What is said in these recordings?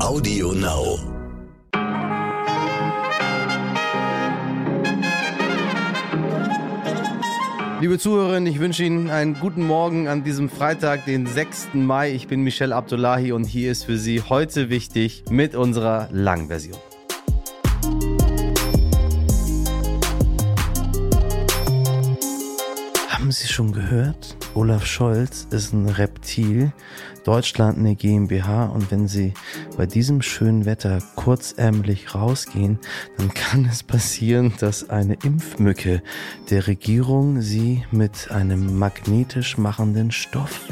Audio Now. Liebe Zuhörerinnen, ich wünsche Ihnen einen guten Morgen an diesem Freitag, den 6. Mai. Ich bin Michel Abdullahi und hier ist für Sie heute wichtig mit unserer Langversion. Haben Sie schon gehört? Olaf Scholz ist ein Reptil, Deutschland eine GmbH und wenn Sie bei diesem schönen Wetter kurzärmlich rausgehen, dann kann es passieren, dass eine Impfmücke der Regierung Sie mit einem magnetisch machenden Stoff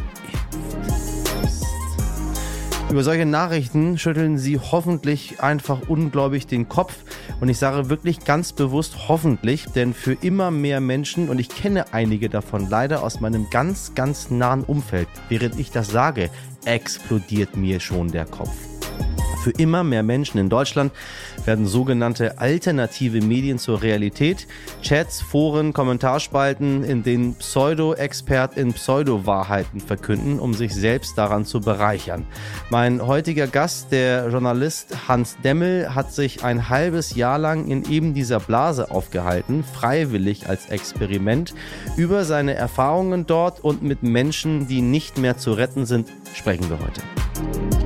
über solche Nachrichten schütteln sie hoffentlich einfach ungläubig den Kopf. Und ich sage wirklich ganz bewusst hoffentlich, denn für immer mehr Menschen, und ich kenne einige davon leider aus meinem ganz, ganz nahen Umfeld, während ich das sage, explodiert mir schon der Kopf. Für immer mehr Menschen in Deutschland werden sogenannte alternative Medien zur Realität. Chats, Foren, Kommentarspalten, in denen Pseudo-ExpertInnen Pseudo-Wahrheiten verkünden, um sich selbst daran zu bereichern. Mein heutiger Gast, der Journalist Hans Demmel, hat sich ein halbes Jahr lang in eben dieser Blase aufgehalten, freiwillig als Experiment. Über seine Erfahrungen dort und mit Menschen, die nicht mehr zu retten sind, sprechen wir heute.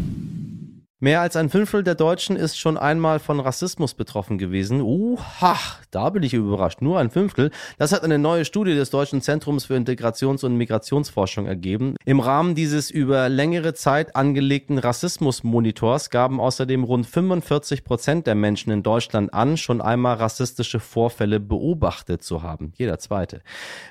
Mehr als ein Fünftel der Deutschen ist schon einmal von Rassismus betroffen gewesen. Uha, da bin ich überrascht. Nur ein Fünftel. Das hat eine neue Studie des Deutschen Zentrums für Integrations- und Migrationsforschung ergeben. Im Rahmen dieses über längere Zeit angelegten Rassismusmonitors gaben außerdem rund 45 Prozent der Menschen in Deutschland an, schon einmal rassistische Vorfälle beobachtet zu haben. Jeder zweite.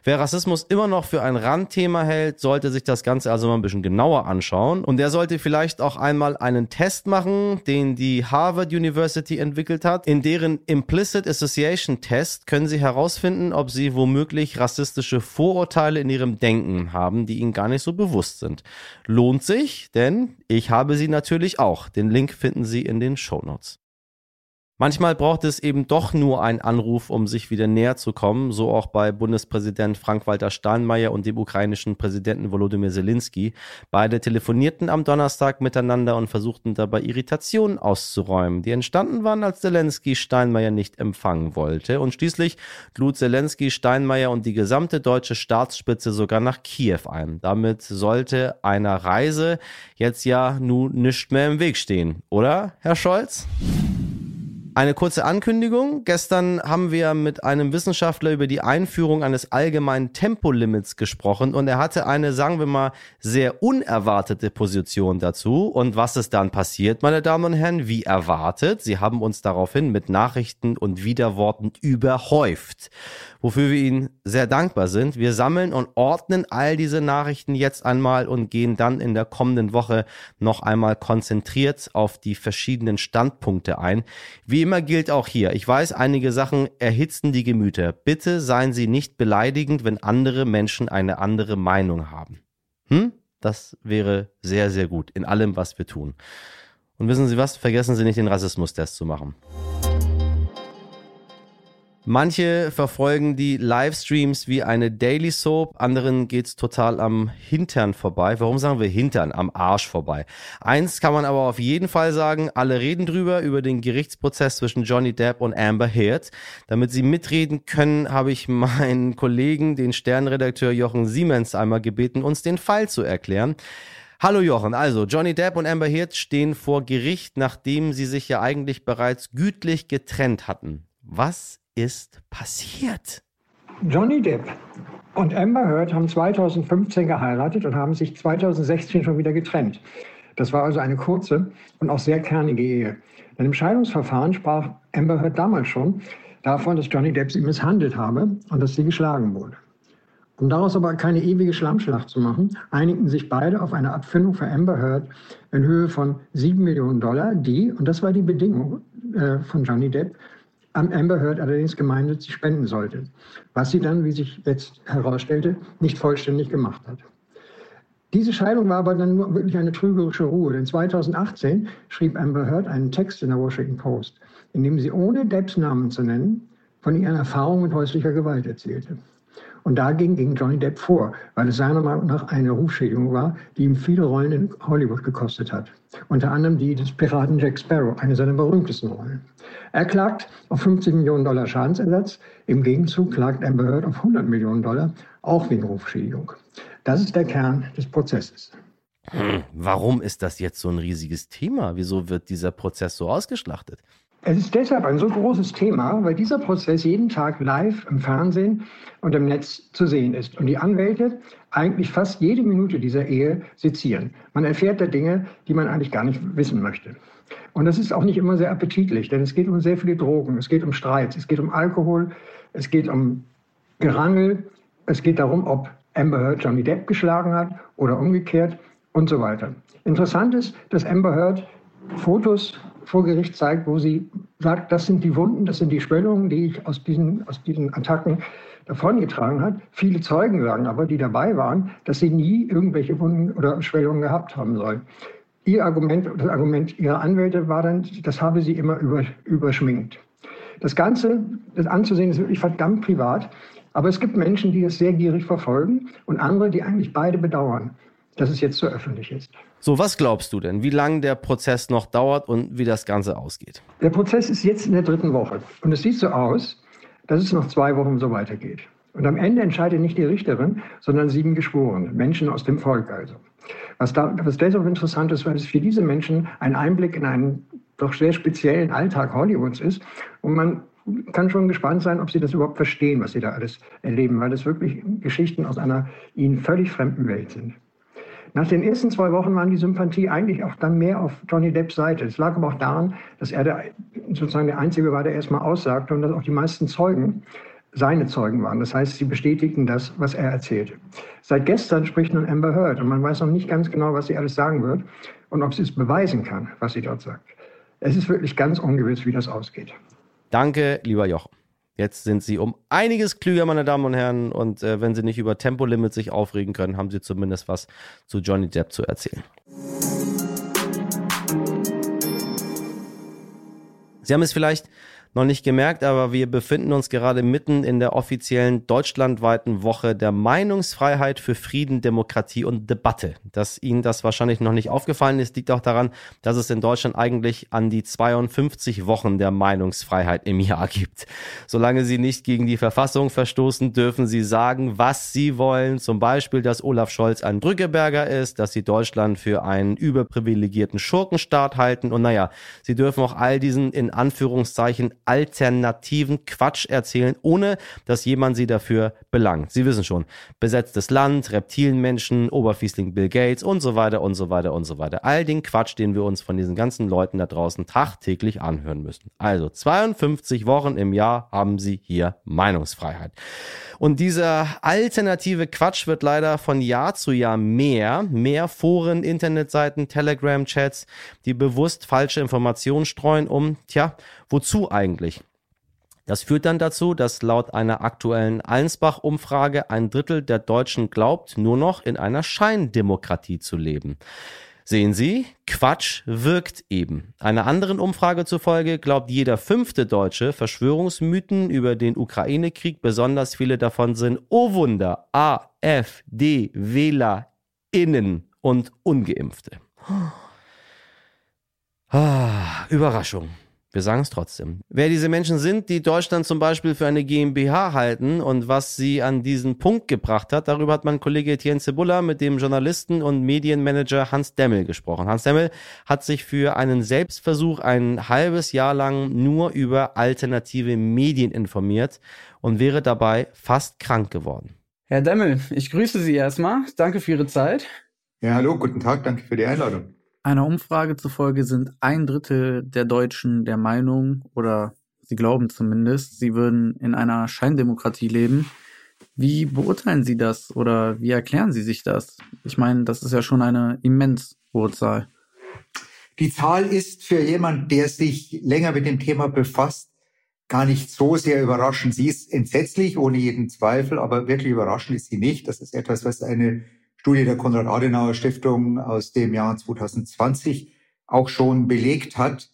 Wer Rassismus immer noch für ein Randthema hält, sollte sich das Ganze also mal ein bisschen genauer anschauen. Und der sollte vielleicht auch einmal einen Test Test machen, den die Harvard University entwickelt hat. In deren Implicit Association Test können Sie herausfinden, ob Sie womöglich rassistische Vorurteile in Ihrem Denken haben, die Ihnen gar nicht so bewusst sind. Lohnt sich, denn ich habe sie natürlich auch. Den Link finden Sie in den Show Notes. Manchmal braucht es eben doch nur einen Anruf, um sich wieder näher zu kommen, so auch bei Bundespräsident Frank-Walter Steinmeier und dem ukrainischen Präsidenten Volodymyr Zelensky. Beide telefonierten am Donnerstag miteinander und versuchten dabei Irritationen auszuräumen, die entstanden waren, als Zelensky Steinmeier nicht empfangen wollte. Und schließlich lud Zelensky Steinmeier und die gesamte deutsche Staatsspitze sogar nach Kiew ein. Damit sollte einer Reise jetzt ja nun nicht mehr im Weg stehen, oder, Herr Scholz? Eine kurze Ankündigung. Gestern haben wir mit einem Wissenschaftler über die Einführung eines allgemeinen Tempolimits gesprochen und er hatte eine, sagen wir mal, sehr unerwartete Position dazu. Und was ist dann passiert, meine Damen und Herren? Wie erwartet. Sie haben uns daraufhin mit Nachrichten und Widerworten überhäuft wofür wir Ihnen sehr dankbar sind. Wir sammeln und ordnen all diese Nachrichten jetzt einmal und gehen dann in der kommenden Woche noch einmal konzentriert auf die verschiedenen Standpunkte ein. Wie immer gilt auch hier, ich weiß, einige Sachen erhitzen die Gemüter. Bitte seien Sie nicht beleidigend, wenn andere Menschen eine andere Meinung haben. Hm? Das wäre sehr, sehr gut in allem, was wir tun. Und wissen Sie was? Vergessen Sie nicht, den Rassismustest zu machen. Manche verfolgen die Livestreams wie eine Daily Soap, anderen geht's total am Hintern vorbei. Warum sagen wir Hintern? Am Arsch vorbei. Eins kann man aber auf jeden Fall sagen, alle reden drüber, über den Gerichtsprozess zwischen Johnny Depp und Amber Heard. Damit sie mitreden können, habe ich meinen Kollegen, den Sternredakteur Jochen Siemens, einmal gebeten, uns den Fall zu erklären. Hallo Jochen, also Johnny Depp und Amber Heard stehen vor Gericht, nachdem sie sich ja eigentlich bereits gütlich getrennt hatten. Was ist passiert? Johnny Depp und Amber Heard haben 2015 geheiratet und haben sich 2016 schon wieder getrennt. Das war also eine kurze und auch sehr kernige Ehe. Denn im Scheidungsverfahren sprach Amber Heard damals schon davon, dass Johnny Depp sie misshandelt habe und dass sie geschlagen wurde. Um daraus aber keine ewige Schlammschlacht zu machen, einigten sich beide auf eine Abfindung für Amber Heard in Höhe von 7 Millionen Dollar, die, und das war die Bedingung äh, von Johnny Depp, Amber Heard allerdings gemeinnützig spenden sollte, was sie dann, wie sich jetzt herausstellte, nicht vollständig gemacht hat. Diese Scheidung war aber dann nur wirklich eine trügerische Ruhe, denn 2018 schrieb Amber Heard einen Text in der Washington Post, in dem sie ohne Depps Namen zu nennen von ihren Erfahrungen mit häuslicher Gewalt erzählte. Und dagegen ging Johnny Depp vor, weil es seiner Meinung nach eine Rufschädigung war, die ihm viele Rollen in Hollywood gekostet hat. Unter anderem die des Piraten Jack Sparrow, eine seiner berühmtesten Rollen. Er klagt auf 50 Millionen Dollar Schadensersatz. Im Gegenzug klagt Amber Heard auf 100 Millionen Dollar, auch wegen Rufschädigung. Das ist der Kern des Prozesses. Hm, warum ist das jetzt so ein riesiges Thema? Wieso wird dieser Prozess so ausgeschlachtet? Es ist deshalb ein so großes Thema, weil dieser Prozess jeden Tag live im Fernsehen und im Netz zu sehen ist und die Anwälte eigentlich fast jede Minute dieser Ehe sezieren. Man erfährt da Dinge, die man eigentlich gar nicht wissen möchte. Und das ist auch nicht immer sehr appetitlich, denn es geht um sehr viele Drogen, es geht um Streit, es geht um Alkohol, es geht um Gerangel, es geht darum, ob Amber Heard Johnny Depp geschlagen hat oder umgekehrt und so weiter. Interessant ist, dass Amber Heard Fotos vor Gericht zeigt, wo sie sagt, das sind die Wunden, das sind die Schwellungen, die ich aus diesen, aus diesen Attacken davongetragen hat. Viele Zeugen sagen aber, die dabei waren, dass sie nie irgendwelche Wunden oder Schwellungen gehabt haben sollen. Ihr Argument, das Argument ihrer Anwälte war dann, das habe sie immer über, überschminkt. Das Ganze, das anzusehen, ist wirklich verdammt privat. Aber es gibt Menschen, die das sehr gierig verfolgen und andere, die eigentlich beide bedauern dass es jetzt so öffentlich ist. So, was glaubst du denn, wie lange der Prozess noch dauert und wie das Ganze ausgeht? Der Prozess ist jetzt in der dritten Woche und es sieht so aus, dass es noch zwei Wochen so weitergeht. Und am Ende entscheidet nicht die Richterin, sondern sieben Geschworene, Menschen aus dem Volk also. Was, da, was deshalb interessant ist, weil es für diese Menschen ein Einblick in einen doch sehr speziellen Alltag Hollywoods ist und man kann schon gespannt sein, ob sie das überhaupt verstehen, was sie da alles erleben, weil das wirklich Geschichten aus einer ihnen völlig fremden Welt sind. Nach den ersten zwei Wochen waren die Sympathie eigentlich auch dann mehr auf Johnny Depps Seite. Es lag aber auch daran, dass er der, sozusagen der Einzige war, der erstmal aussagte und dass auch die meisten Zeugen seine Zeugen waren. Das heißt, sie bestätigten das, was er erzählte. Seit gestern spricht nun Amber Heard und man weiß noch nicht ganz genau, was sie alles sagen wird und ob sie es beweisen kann, was sie dort sagt. Es ist wirklich ganz ungewiss, wie das ausgeht. Danke, lieber Jochen. Jetzt sind sie um einiges klüger, meine Damen und Herren. Und äh, wenn sie nicht über Tempolimit sich aufregen können, haben sie zumindest was zu Johnny Depp zu erzählen. Sie haben es vielleicht noch nicht gemerkt, aber wir befinden uns gerade mitten in der offiziellen deutschlandweiten Woche der Meinungsfreiheit für Frieden, Demokratie und Debatte. Dass Ihnen das wahrscheinlich noch nicht aufgefallen ist, liegt auch daran, dass es in Deutschland eigentlich an die 52 Wochen der Meinungsfreiheit im Jahr gibt. Solange Sie nicht gegen die Verfassung verstoßen, dürfen Sie sagen, was Sie wollen. Zum Beispiel, dass Olaf Scholz ein Drückeberger ist, dass Sie Deutschland für einen überprivilegierten Schurkenstaat halten und naja, Sie dürfen auch all diesen in Anführungszeichen alternativen Quatsch erzählen, ohne dass jemand sie dafür belangt. Sie wissen schon, besetztes Land, Reptilienmenschen, Oberfiesling Bill Gates und so weiter und so weiter und so weiter. All den Quatsch, den wir uns von diesen ganzen Leuten da draußen tagtäglich anhören müssen. Also 52 Wochen im Jahr haben sie hier Meinungsfreiheit. Und dieser alternative Quatsch wird leider von Jahr zu Jahr mehr. Mehr Foren, Internetseiten, Telegram-Chats, die bewusst falsche Informationen streuen, um, tja, wozu eigentlich? Das führt dann dazu, dass laut einer aktuellen Allensbach-Umfrage ein Drittel der Deutschen glaubt, nur noch in einer Scheindemokratie zu leben. Sehen Sie, Quatsch wirkt eben. Einer anderen Umfrage zufolge glaubt jeder fünfte Deutsche Verschwörungsmythen über den Ukraine-Krieg. Besonders viele davon sind, oh Wunder, AfD, Wähler, Innen und Ungeimpfte. Ah, Überraschung. Wir sagen es trotzdem. Wer diese Menschen sind, die Deutschland zum Beispiel für eine GmbH halten und was sie an diesen Punkt gebracht hat, darüber hat mein Kollege Etienne Cebulla mit dem Journalisten und Medienmanager Hans Demmel gesprochen. Hans Demmel hat sich für einen Selbstversuch ein halbes Jahr lang nur über alternative Medien informiert und wäre dabei fast krank geworden. Herr Demmel, ich grüße Sie erstmal. Danke für Ihre Zeit. Ja, hallo, guten Tag, danke für die Einladung. Einer Umfrage zufolge sind ein Drittel der Deutschen der Meinung, oder sie glauben zumindest, sie würden in einer Scheindemokratie leben. Wie beurteilen Sie das oder wie erklären Sie sich das? Ich meine, das ist ja schon eine immens hohe Zahl. Die Zahl ist für jemanden, der sich länger mit dem Thema befasst, gar nicht so sehr überraschend. Sie ist entsetzlich, ohne jeden Zweifel, aber wirklich überraschend ist sie nicht. Das ist etwas, was eine Studie der Konrad-Adenauer-Stiftung aus dem Jahr 2020 auch schon belegt hat.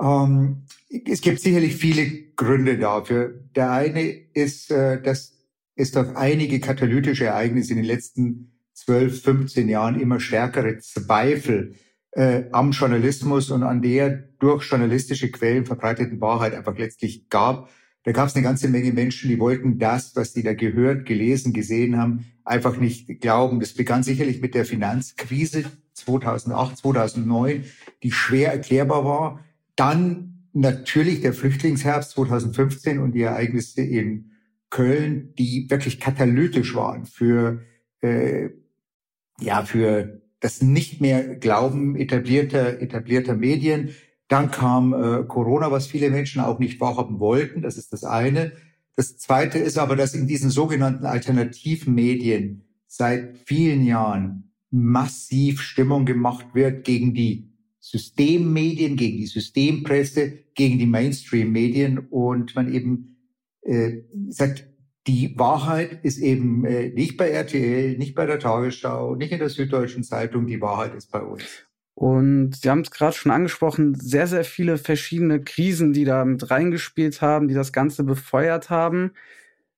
Ähm, es gibt sicherlich viele Gründe dafür. Der eine ist, äh, dass es durch einige katalytische Ereignisse in den letzten 12, 15 Jahren immer stärkere Zweifel äh, am Journalismus und an der durch journalistische Quellen verbreiteten Wahrheit einfach letztlich gab. Da gab es eine ganze Menge Menschen, die wollten das, was sie da gehört, gelesen, gesehen haben, einfach nicht glauben. Das begann sicherlich mit der Finanzkrise 2008, 2009, die schwer erklärbar war. Dann natürlich der Flüchtlingsherbst 2015 und die Ereignisse in Köln, die wirklich katalytisch waren für äh, ja für das nicht mehr Glauben etablierter etablierter Medien. Dann kam äh, Corona, was viele Menschen auch nicht wahrhaben wollten. Das ist das eine. Das zweite ist aber, dass in diesen sogenannten alternativen Medien seit vielen Jahren massiv Stimmung gemacht wird gegen die Systemmedien, gegen die Systempresse, gegen die Mainstream-Medien und man eben äh, sagt, die Wahrheit ist eben äh, nicht bei RTL, nicht bei der Tagesschau, nicht in der Süddeutschen Zeitung, die Wahrheit ist bei uns. Und Sie haben es gerade schon angesprochen, sehr, sehr viele verschiedene Krisen, die da mit reingespielt haben, die das Ganze befeuert haben.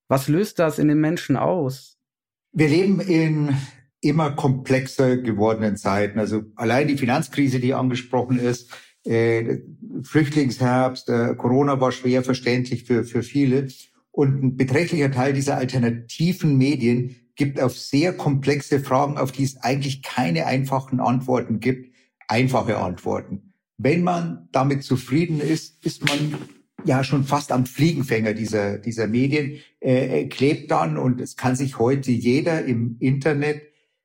Was löst das in den Menschen aus? Wir leben in immer komplexer gewordenen Zeiten. Also allein die Finanzkrise, die angesprochen ist, äh, Flüchtlingsherbst, äh, Corona war schwer verständlich für, für viele. Und ein beträchtlicher Teil dieser alternativen Medien gibt auf sehr komplexe Fragen, auf die es eigentlich keine einfachen Antworten gibt, einfache Antworten. Wenn man damit zufrieden ist, ist man ja schon fast am Fliegenfänger dieser, dieser Medien, äh, klebt dann und es kann sich heute jeder im Internet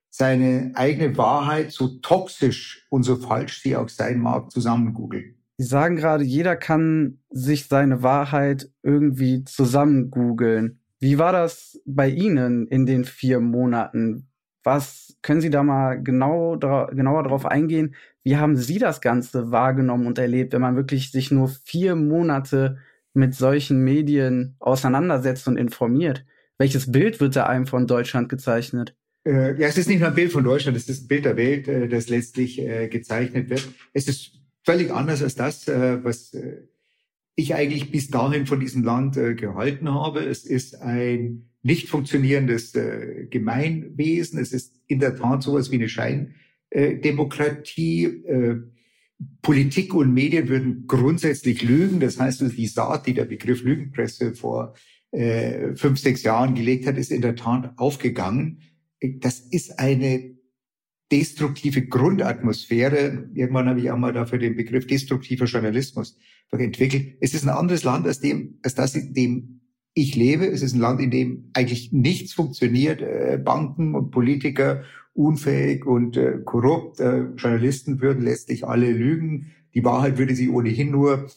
seine eigene Wahrheit, so toxisch und so falsch sie auch sein mag, zusammen googeln. Sie sagen gerade, jeder kann sich seine Wahrheit irgendwie zusammen googeln. Wie war das bei Ihnen in den vier Monaten? Was können Sie da mal genau, genauer darauf eingehen? Wie haben Sie das Ganze wahrgenommen und erlebt, wenn man wirklich sich nur vier Monate mit solchen Medien auseinandersetzt und informiert? Welches Bild wird da einem von Deutschland gezeichnet? Äh, ja, es ist nicht nur ein Bild von Deutschland, es ist ein Bild der Welt, äh, das letztlich äh, gezeichnet wird. Es ist völlig anders als das, was ich eigentlich bis dahin von diesem Land gehalten habe. Es ist ein nicht funktionierendes äh, Gemeinwesen. Es ist in der Tat sowas wie eine Scheindemokratie. Äh, Politik und Medien würden grundsätzlich lügen. Das heißt, die Saat, die der Begriff Lügenpresse vor äh, fünf, sechs Jahren gelegt hat, ist in der Tat aufgegangen. Das ist eine destruktive Grundatmosphäre. Irgendwann habe ich auch mal dafür den Begriff destruktiver Journalismus entwickelt. Es ist ein anderes Land als dem, als das, in dem ich lebe. Es ist ein Land, in dem eigentlich nichts funktioniert. Äh, Banken und Politiker unfähig und äh, korrupt. Äh, Journalisten würden letztlich alle lügen. Die Wahrheit würde sie ohnehin nur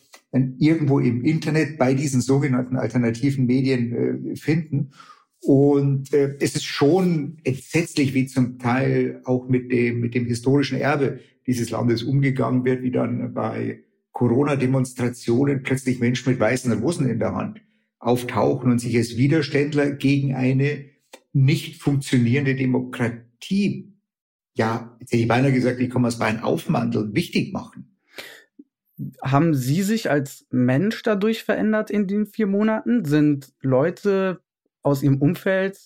irgendwo im Internet bei diesen sogenannten alternativen Medien finden. Und äh, es ist schon entsetzlich, wie zum Teil auch mit dem, mit dem historischen Erbe dieses Landes umgegangen wird, wie dann bei Corona-Demonstrationen plötzlich Menschen mit weißen Rosen in der Hand auftauchen und sich als Widerständler gegen eine nicht funktionierende Demokratie, ja, jetzt hätte ich beinahe gesagt, ich komme aus Bayern aufmanteln, wichtig machen. Haben Sie sich als Mensch dadurch verändert in den vier Monaten? Sind Leute aus Ihrem Umfeld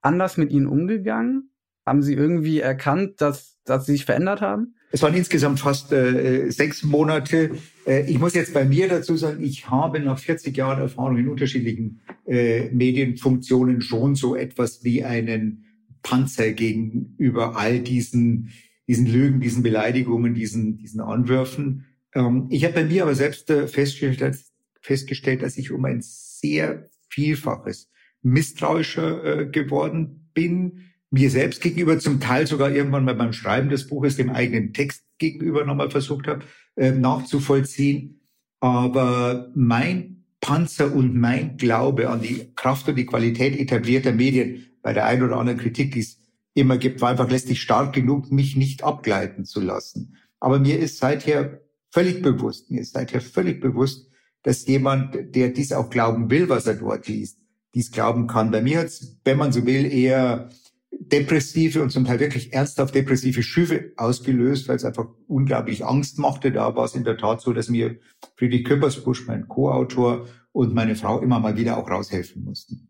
anders mit Ihnen umgegangen? Haben Sie irgendwie erkannt, dass, dass Sie sich verändert haben? Es waren insgesamt fast äh, sechs Monate. Äh, ich muss jetzt bei mir dazu sagen, ich habe nach 40 Jahren Erfahrung in unterschiedlichen äh, Medienfunktionen schon so etwas wie einen Panzer gegenüber all diesen, diesen Lügen, diesen Beleidigungen, diesen, diesen Anwürfen. Ähm, ich habe bei mir aber selbst äh, festgestellt, festgestellt, dass ich um ein sehr Vielfaches misstrauischer äh, geworden bin mir selbst gegenüber, zum Teil sogar irgendwann mal beim Schreiben des Buches dem eigenen Text gegenüber nochmal versucht habe äh, nachzuvollziehen. Aber mein Panzer und mein Glaube an die Kraft und die Qualität etablierter Medien bei der ein oder anderen Kritik, die es immer gibt, war einfach letztlich stark genug, mich nicht abgleiten zu lassen. Aber mir ist seither völlig bewusst, mir ist seither völlig bewusst, dass jemand, der dies auch glauben will, was er dort liest, dies glauben kann. Bei mir hat wenn man so will, eher depressive und zum Teil wirklich ernsthaft depressive Schübe ausgelöst, weil es einfach unglaublich Angst machte. Da war es in der Tat so, dass mir Friedrich Köppersbusch, mein Co-Autor, und meine Frau immer mal wieder auch raushelfen mussten.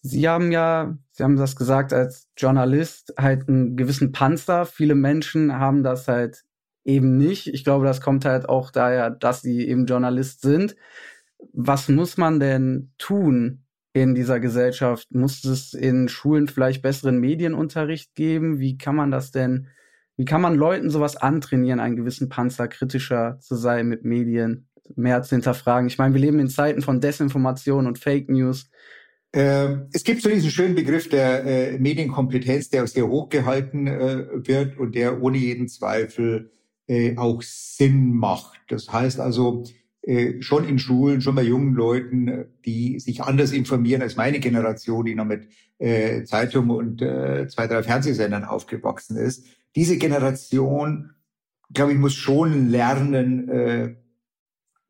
Sie haben ja, Sie haben das gesagt, als Journalist halt einen gewissen Panzer. Viele Menschen haben das halt eben nicht. Ich glaube, das kommt halt auch daher, dass sie eben Journalist sind. Was muss man denn tun in dieser Gesellschaft? Muss es in Schulen vielleicht besseren Medienunterricht geben? Wie kann man das denn, wie kann man Leuten sowas antrainieren, einen gewissen Panzer kritischer zu sein mit Medien, mehr zu hinterfragen? Ich meine, wir leben in Zeiten von Desinformation und Fake News. Ähm, es gibt so diesen schönen Begriff der äh, Medienkompetenz, der sehr hochgehalten äh, wird und der ohne jeden Zweifel äh, auch Sinn macht. Das heißt also, schon in Schulen, schon bei jungen Leuten, die sich anders informieren als meine Generation, die noch mit äh, Zeitung und äh, zwei, drei Fernsehsendern aufgewachsen ist. Diese Generation, glaube ich, muss schon lernen, äh,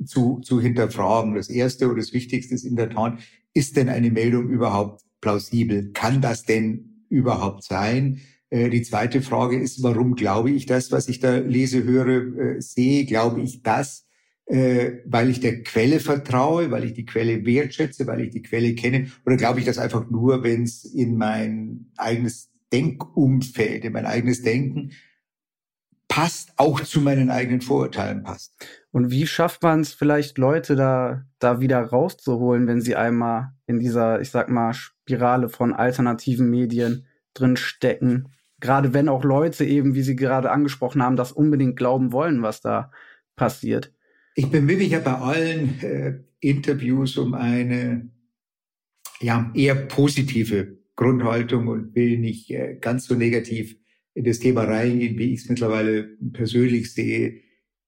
zu, zu hinterfragen. Das Erste und das Wichtigste ist in der Tat, ist denn eine Meldung überhaupt plausibel? Kann das denn überhaupt sein? Äh, die zweite Frage ist, warum glaube ich das, was ich da lese, höre, äh, sehe? Glaube ich das, äh, weil ich der Quelle vertraue, weil ich die Quelle wertschätze, weil ich die Quelle kenne? Oder glaube ich das einfach nur, wenn es in mein eigenes Denkumfeld, in mein eigenes Denken passt, auch zu meinen eigenen Vorurteilen passt? Und wie schafft man es vielleicht Leute da, da wieder rauszuholen, wenn sie einmal in dieser, ich sag mal, Spirale von alternativen Medien drin stecken? Gerade wenn auch Leute eben, wie Sie gerade angesprochen haben, das unbedingt glauben wollen, was da passiert. Ich bemühe mich ja bei allen äh, Interviews um eine ja, eher positive Grundhaltung und will nicht äh, ganz so negativ in das Thema reingehen, wie ich es mittlerweile persönlich sehe.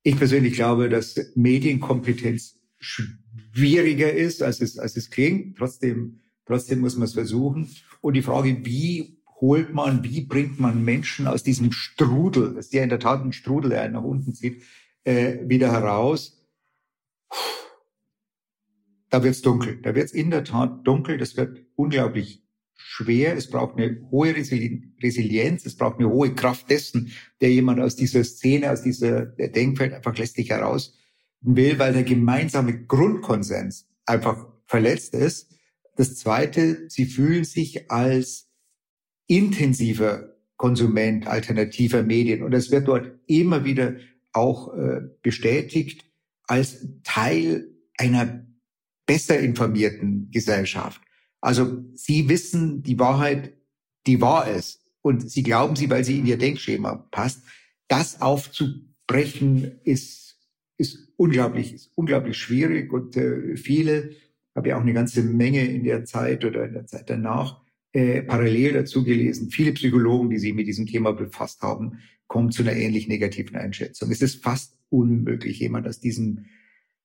Ich persönlich glaube, dass Medienkompetenz schwieriger ist, als es, als es klingt. Trotzdem, trotzdem muss man es versuchen. Und die Frage, wie holt man, wie bringt man Menschen aus diesem Strudel, das ist ja in der Tat ein Strudel, der einen nach unten zieht, äh, wieder heraus. Da wird's dunkel. Da wird's in der Tat dunkel. Das wird unglaublich schwer. Es braucht eine hohe Resilienz. Es braucht eine hohe Kraft dessen, der jemand aus dieser Szene, aus dieser Denkfeld einfach letztlich heraus will, weil der gemeinsame Grundkonsens einfach verletzt ist. Das zweite, sie fühlen sich als intensiver Konsument alternativer Medien. Und es wird dort immer wieder auch äh, bestätigt als Teil einer besser informierten Gesellschaft. Also sie wissen die Wahrheit, die wahr ist. Und sie glauben sie, weil sie in ihr Denkschema passt. Das aufzubrechen ist, ist unglaublich, ist unglaublich schwierig. Und äh, viele, habe ja auch eine ganze Menge in der Zeit oder in der Zeit danach, äh, parallel dazu gelesen, viele Psychologen, die sich mit diesem Thema befasst haben, kommen zu einer ähnlich negativen Einschätzung. Es ist fast unmöglich, jemand aus diesem,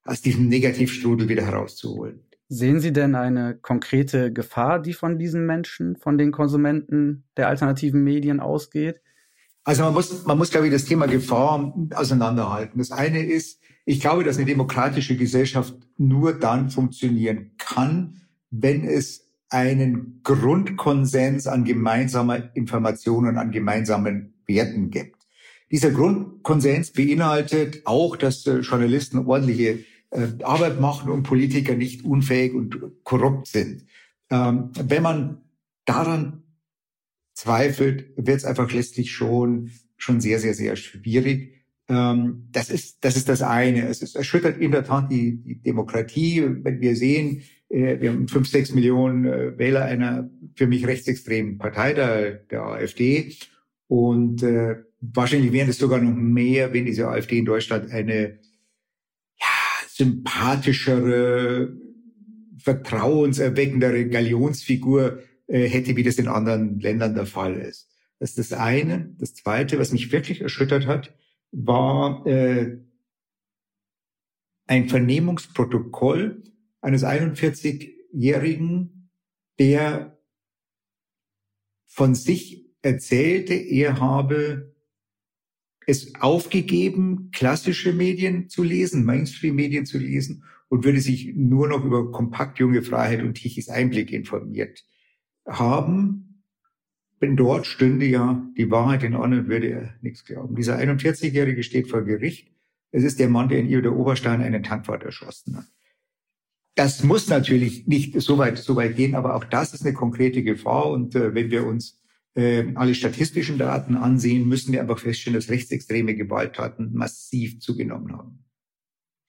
aus diesem Negativstrudel wieder herauszuholen. Sehen Sie denn eine konkrete Gefahr, die von diesen Menschen, von den Konsumenten der alternativen Medien ausgeht? Also man muss, man muss, glaube ich, das Thema Gefahr auseinanderhalten. Das eine ist, ich glaube, dass eine demokratische Gesellschaft nur dann funktionieren kann, wenn es einen Grundkonsens an gemeinsamer Information und an gemeinsamen Werten gibt. Dieser Grundkonsens beinhaltet auch, dass Journalisten ordentliche äh, Arbeit machen und Politiker nicht unfähig und korrupt sind. Ähm, wenn man daran zweifelt, wird es einfach letztlich schon, schon sehr, sehr, sehr schwierig. Ähm, das ist, das ist das eine. Es ist, erschüttert in der Tat die, die Demokratie. Wenn wir sehen, äh, wir haben fünf, sechs Millionen äh, Wähler einer für mich rechtsextremen Partei, der, der AfD. Und äh, wahrscheinlich wären es sogar noch mehr, wenn diese AfD in Deutschland eine ja, sympathischere, vertrauenserweckendere Galionsfigur äh, hätte, wie das in anderen Ländern der Fall ist. Das ist das eine. Das zweite, was mich wirklich erschüttert hat, war äh, ein Vernehmungsprotokoll eines 41-Jährigen, der von sich erzählte, er habe es aufgegeben, klassische Medien zu lesen, Mainstream-Medien zu lesen und würde sich nur noch über Kompakt Junge Freiheit und Tichys Einblick informiert haben. Wenn dort stünde ja die Wahrheit in Ordnung, würde er nichts glauben. Dieser 41-Jährige steht vor Gericht. Es ist der Mann, der in Io der Oberstein einen Tankwart erschossen hat. Das muss natürlich nicht so weit, so weit gehen, aber auch das ist eine konkrete Gefahr. Und äh, wenn wir uns äh, alle statistischen Daten ansehen, müssen wir einfach feststellen, dass rechtsextreme Gewalttaten massiv zugenommen haben.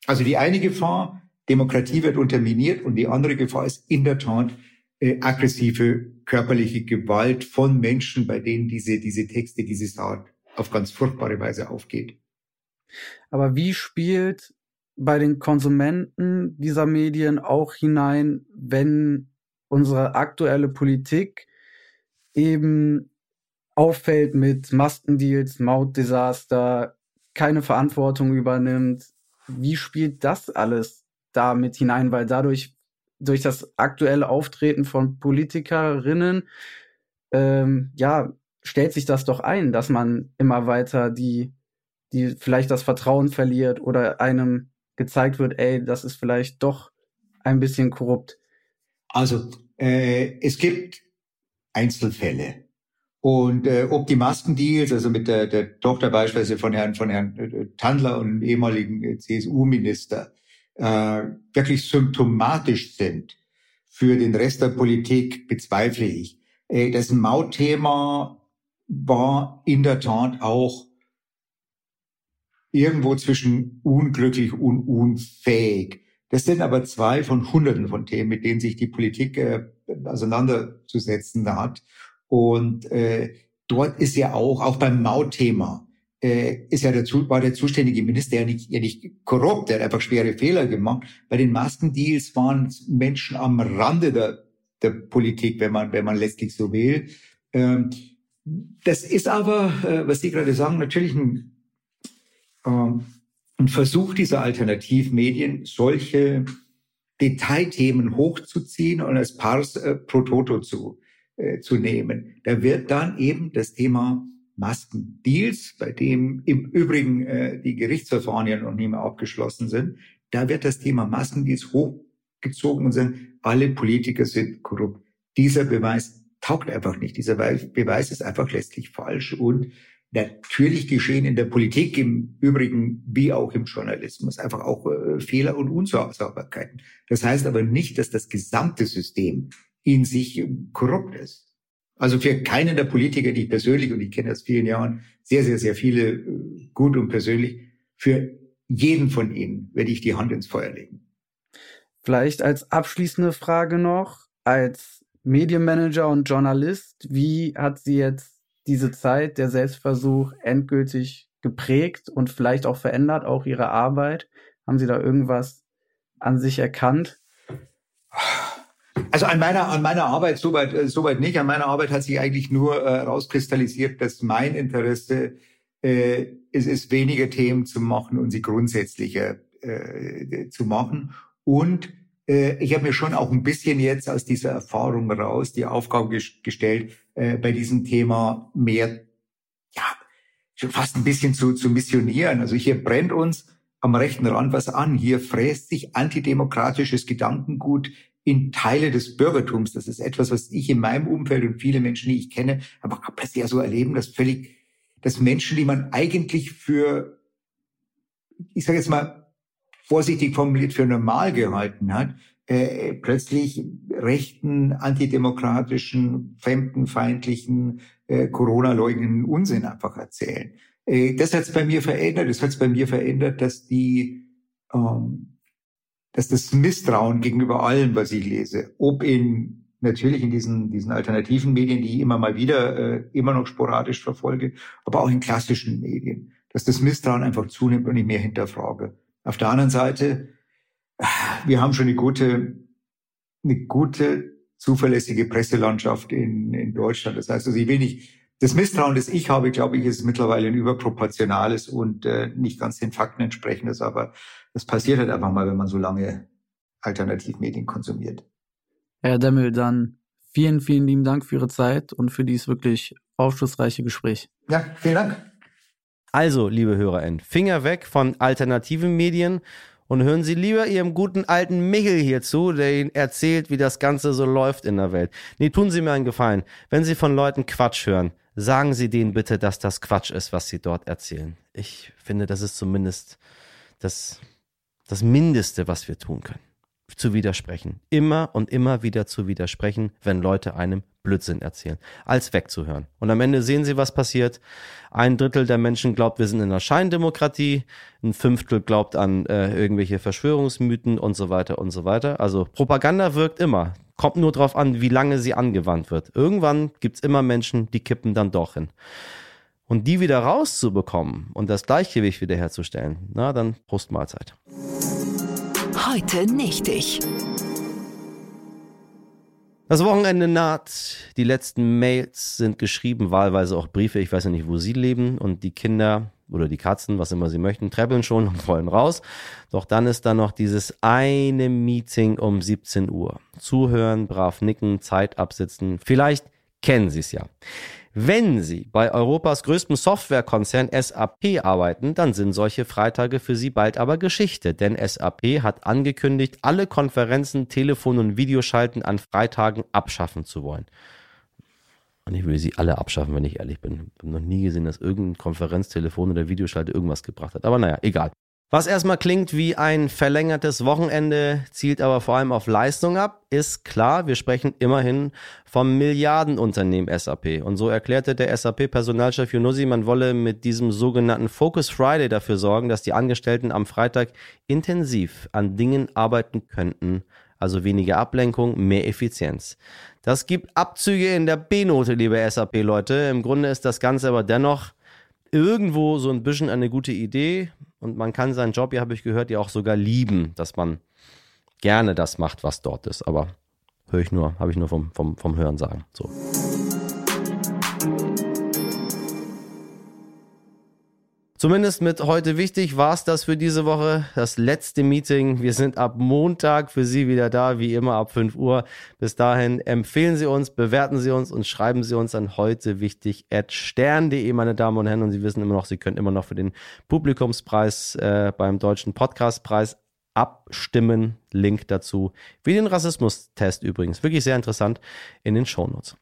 Also die eine Gefahr, Demokratie wird unterminiert und die andere Gefahr ist in der Tat äh, aggressive körperliche Gewalt von Menschen, bei denen diese, diese Texte, diese Saat auf ganz furchtbare Weise aufgeht. Aber wie spielt bei den Konsumenten dieser Medien auch hinein, wenn unsere aktuelle Politik eben auffällt mit Maskendeals, Mautdesaster, keine Verantwortung übernimmt. Wie spielt das alles da mit hinein? Weil dadurch, durch das aktuelle Auftreten von Politikerinnen, ähm, ja, stellt sich das doch ein, dass man immer weiter die, die vielleicht das Vertrauen verliert oder einem gezeigt wird, ey, das ist vielleicht doch ein bisschen korrupt. Also äh, es gibt Einzelfälle. Und äh, ob die Maskendeals, also mit der, der Tochter beispielsweise von Herrn, von Herrn äh, Tandler und ehemaligen äh, CSU-Minister, äh, wirklich symptomatisch sind für den Rest der Politik, bezweifle ich. Äh, das Mautthema war in der Tat auch irgendwo zwischen unglücklich und unfähig. Das sind aber zwei von Hunderten von Themen, mit denen sich die Politik äh, auseinanderzusetzen hat. Und äh, dort ist ja auch, auch beim Mautthema, äh, ist ja der, war der zuständige Minister ja nicht, ja nicht korrupt, der hat einfach schwere Fehler gemacht. Bei den Maskendeals waren Menschen am Rande der, der Politik, wenn man, wenn man letztlich so will. Ähm, das ist aber, äh, was Sie gerade sagen, natürlich ein ähm, ein Versuch dieser Alternativmedien, solche Detailthemen hochzuziehen und als Pars äh, pro toto zu, äh, zu nehmen. Da wird dann eben das Thema Maskendeals, bei dem im Übrigen äh, die Gerichtsverfahren ja noch nicht mehr abgeschlossen sind, da wird das Thema Maskendeals hochgezogen und sind, alle Politiker sind korrupt. Dieser Beweis taugt einfach nicht. Dieser Beweis ist einfach letztlich falsch und natürlich geschehen in der Politik im Übrigen wie auch im Journalismus einfach auch äh, Fehler und Unsauberkeiten. Das heißt aber nicht, dass das gesamte System in sich korrupt ist. Also für keinen der Politiker, die ich persönlich, und ich kenne aus vielen Jahren sehr, sehr, sehr viele äh, gut und persönlich, für jeden von ihnen werde ich die Hand ins Feuer legen. Vielleicht als abschließende Frage noch, als Medienmanager und Journalist, wie hat sie jetzt diese Zeit, der Selbstversuch endgültig geprägt und vielleicht auch verändert, auch Ihre Arbeit? Haben Sie da irgendwas an sich erkannt? Also an meiner, an meiner Arbeit soweit, äh, soweit nicht. An meiner Arbeit hat sich eigentlich nur äh, rauskristallisiert, dass mein Interesse äh, es ist, weniger Themen zu machen und sie grundsätzlicher äh, zu machen. Und ich habe mir schon auch ein bisschen jetzt aus dieser Erfahrung raus die Aufgabe gestellt, äh, bei diesem Thema mehr, ja, schon fast ein bisschen zu, zu missionieren. Also hier brennt uns am rechten Rand was an. Hier fräst sich antidemokratisches Gedankengut in Teile des Bürgertums. Das ist etwas, was ich in meinem Umfeld und viele Menschen, die ich kenne, einfach bisher so erleben, dass völlig, dass Menschen, die man eigentlich für, ich sage jetzt mal, vorsichtig formuliert für normal gehalten hat, äh, plötzlich rechten, antidemokratischen, fremdenfeindlichen, äh, Corona-leugnenden Unsinn einfach erzählen. Äh, das hat es bei mir verändert. Das hat es bei mir verändert, dass die, ähm, dass das Misstrauen gegenüber allem, was ich lese, ob in natürlich in diesen, diesen alternativen Medien, die ich immer mal wieder äh, immer noch sporadisch verfolge, aber auch in klassischen Medien, dass das Misstrauen einfach zunimmt und ich mehr hinterfrage. Auf der anderen Seite, wir haben schon eine gute, eine gute, zuverlässige Presselandschaft in, in Deutschland. Das heißt, also ich will nicht, das Misstrauen, das ich habe, glaube ich, ist mittlerweile ein überproportionales und äh, nicht ganz den Fakten entsprechendes, aber das passiert halt einfach mal, wenn man so lange Alternativmedien konsumiert. Herr Demmel, dann vielen, vielen lieben Dank für Ihre Zeit und für dieses wirklich aufschlussreiche Gespräch. Ja, vielen Dank. Also, liebe HörerInnen, Finger weg von alternativen Medien und hören Sie lieber Ihrem guten alten Michel hier zu, der Ihnen erzählt, wie das Ganze so läuft in der Welt. Nee, tun Sie mir einen Gefallen. Wenn Sie von Leuten Quatsch hören, sagen Sie denen bitte, dass das Quatsch ist, was Sie dort erzählen. Ich finde, das ist zumindest das, das Mindeste, was wir tun können. zu widersprechen. Immer und immer wieder zu widersprechen, wenn Leute einem Blödsinn erzählen, als wegzuhören. Und am Ende sehen Sie, was passiert. Ein Drittel der Menschen glaubt, wir sind in einer Scheindemokratie. Ein Fünftel glaubt an äh, irgendwelche Verschwörungsmythen und so weiter und so weiter. Also Propaganda wirkt immer. Kommt nur darauf an, wie lange sie angewandt wird. Irgendwann gibt's immer Menschen, die kippen dann doch hin. Und die wieder rauszubekommen und das Gleichgewicht wiederherzustellen, na dann Prostmahlzeit. Heute nicht ich. Das Wochenende naht, die letzten Mails sind geschrieben, wahlweise auch Briefe, ich weiß ja nicht, wo sie leben und die Kinder oder die Katzen, was immer sie möchten, treppeln schon und wollen raus. Doch dann ist da noch dieses eine Meeting um 17 Uhr. Zuhören, brav nicken, Zeit absitzen. Vielleicht kennen Sie es ja. Wenn Sie bei Europas größtem Softwarekonzern SAP arbeiten, dann sind solche Freitage für Sie bald aber Geschichte, denn SAP hat angekündigt, alle Konferenzen, Telefon- und Videoschalten an Freitagen abschaffen zu wollen. Und ich will sie alle abschaffen, wenn ich ehrlich bin. Ich habe noch nie gesehen, dass irgendein Konferenztelefon oder Videoschalte irgendwas gebracht hat. Aber naja, egal. Was erstmal klingt wie ein verlängertes Wochenende, zielt aber vor allem auf Leistung ab, ist klar, wir sprechen immerhin vom Milliardenunternehmen SAP. Und so erklärte der SAP-Personalchef Yunusi, man wolle mit diesem sogenannten Focus Friday dafür sorgen, dass die Angestellten am Freitag intensiv an Dingen arbeiten könnten, also weniger Ablenkung, mehr Effizienz. Das gibt Abzüge in der B-Note, liebe SAP-Leute. Im Grunde ist das Ganze aber dennoch irgendwo so ein bisschen eine gute Idee. Und man kann seinen Job, ja, habe ich gehört, ja auch sogar lieben, dass man gerne das macht, was dort ist. Aber höre ich nur, habe ich nur vom, vom, vom Hören sagen. So. Zumindest mit heute wichtig war es das für diese Woche. Das letzte Meeting. Wir sind ab Montag für Sie wieder da, wie immer ab 5 Uhr. Bis dahin empfehlen Sie uns, bewerten Sie uns und schreiben Sie uns an heute wichtig at stern.de, meine Damen und Herren. Und Sie wissen immer noch, Sie können immer noch für den Publikumspreis äh, beim Deutschen Podcastpreis abstimmen. Link dazu. Wie den Rassismustest übrigens. Wirklich sehr interessant in den Shownotes.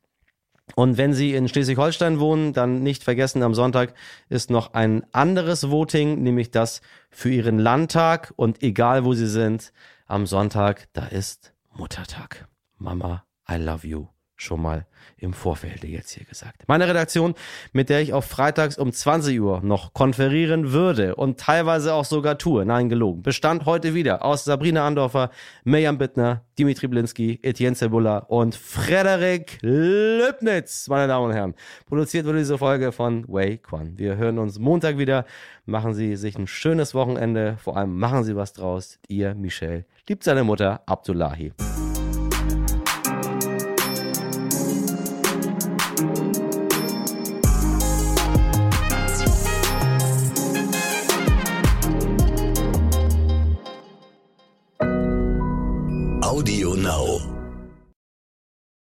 Und wenn Sie in Schleswig-Holstein wohnen, dann nicht vergessen, am Sonntag ist noch ein anderes Voting, nämlich das für Ihren Landtag. Und egal wo Sie sind, am Sonntag, da ist Muttertag. Mama, I love you. Schon mal im Vorfeld jetzt hier gesagt. Meine Redaktion, mit der ich auf freitags um 20 Uhr noch konferieren würde und teilweise auch sogar tue, nein gelogen, bestand heute wieder aus Sabrina Andorfer, Mirjam Bittner, Dimitri Blinski, Etienne Cebula und Frederik Löbnitz, meine Damen und Herren. Produziert wurde diese Folge von Wei Quan. Wir hören uns Montag wieder. Machen Sie sich ein schönes Wochenende. Vor allem machen Sie was draus. Ihr Michel liebt seine Mutter Abdullahi.